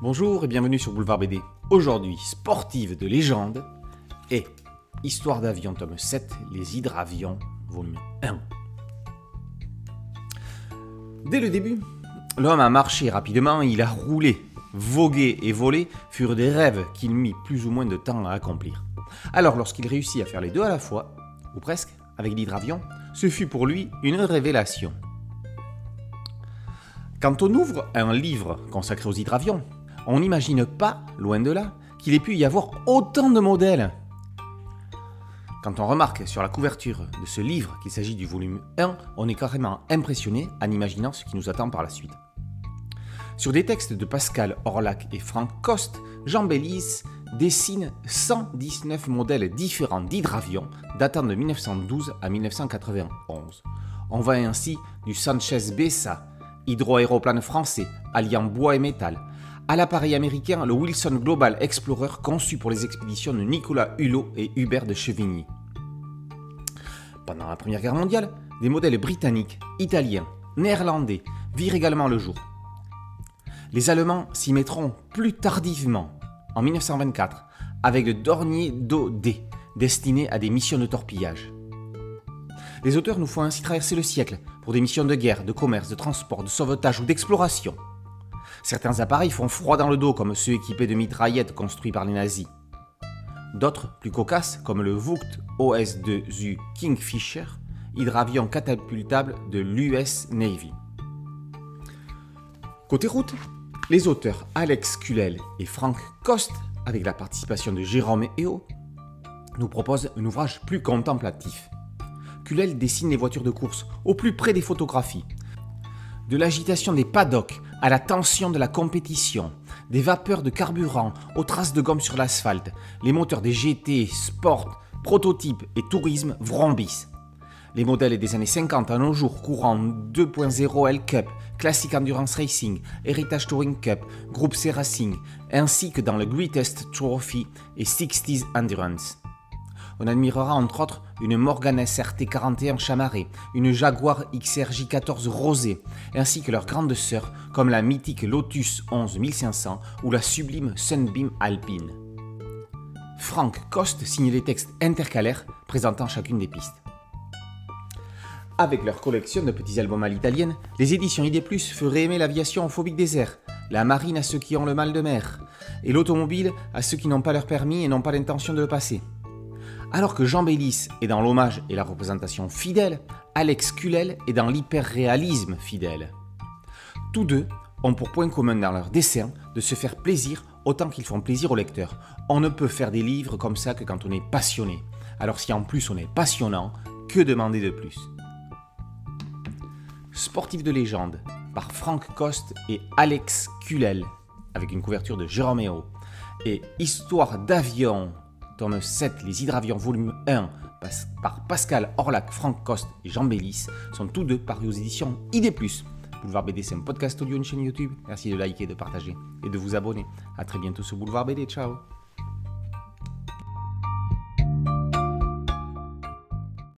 Bonjour et bienvenue sur Boulevard BD. Aujourd'hui, sportive de légende et Histoire d'avion tome 7, les hydravions, volume 1. Dès le début, l'homme a marché rapidement, il a roulé, vogué et volé furent des rêves qu'il mit plus ou moins de temps à accomplir. Alors lorsqu'il réussit à faire les deux à la fois, ou presque, avec l'hydravion, ce fut pour lui une révélation. Quand on ouvre un livre consacré aux hydravions, on n'imagine pas, loin de là, qu'il ait pu y avoir autant de modèles. Quand on remarque sur la couverture de ce livre qu'il s'agit du volume 1, on est carrément impressionné en imaginant ce qui nous attend par la suite. Sur des textes de Pascal Orlac et Franck Coste, Jean Bélis dessine 119 modèles différents d'hydravions datant de 1912 à 1991. On va ainsi du Sanchez Bessa, hydroaéroplane français alliant bois et métal, à l'appareil américain le Wilson Global Explorer conçu pour les expéditions de Nicolas Hulot et Hubert de Chevigny. Pendant la Première Guerre mondiale, des modèles britanniques, italiens, néerlandais virent également le jour. Les Allemands s'y mettront plus tardivement, en 1924, avec le Dornier Do D, destiné à des missions de torpillage. Les auteurs nous font ainsi traverser le siècle pour des missions de guerre, de commerce, de transport, de sauvetage ou d'exploration. Certains appareils font froid dans le dos, comme ceux équipés de mitraillettes construits par les nazis. D'autres, plus cocasses, comme le Vought OS-2U Kingfisher, hydravion catapultable de l'US Navy. Côté route, les auteurs Alex Kullel et Frank Kost, avec la participation de Jérôme Eo, nous proposent un ouvrage plus contemplatif. Kullel dessine les voitures de course au plus près des photographies. De l'agitation des paddocks à la tension de la compétition, des vapeurs de carburant aux traces de gomme sur l'asphalte, les moteurs des GT, Sport, Prototype et Tourisme vrombissent. Les modèles des années 50 à nos jours, courant 2.0 L Cup, Classic Endurance Racing, Heritage Touring Cup, Groupe C Racing, ainsi que dans le Greatest Trophy et 60s Endurance. On admirera entre autres une Morgan SRT 41 chamarrée, une Jaguar XRJ 14 rosée, ainsi que leurs grandes sœurs comme la mythique Lotus 11 1500 ou la sublime Sunbeam Alpine. Frank Coste signe les textes intercalaires présentant chacune des pistes. Avec leur collection de petits albums à l'italienne, les éditions ID+, feraient aimer l'aviation aux phobiques des airs, la marine à ceux qui ont le mal de mer, et l'automobile à ceux qui n'ont pas leur permis et n'ont pas l'intention de le passer. Alors que Jean Bélis est dans l'hommage et la représentation fidèle, Alex Kullel est dans l'hyperréalisme fidèle. Tous deux ont pour point commun dans leur dessin de se faire plaisir autant qu'ils font plaisir au lecteur. On ne peut faire des livres comme ça que quand on est passionné. Alors si en plus on est passionnant, que demander de plus? Sportif de légende par Franck Coste et Alex Kullel avec une couverture de Jérôme Hérault et Histoire d'avion tome 7, Les hydravions volume 1, par Pascal Orlac, Franck Coste et Jean Bélis, sont tous deux parus aux éditions ID+. Boulevard BD, c'est un podcast audio, une chaîne YouTube. Merci de liker, de partager et de vous abonner. A très bientôt sur Boulevard BD. Ciao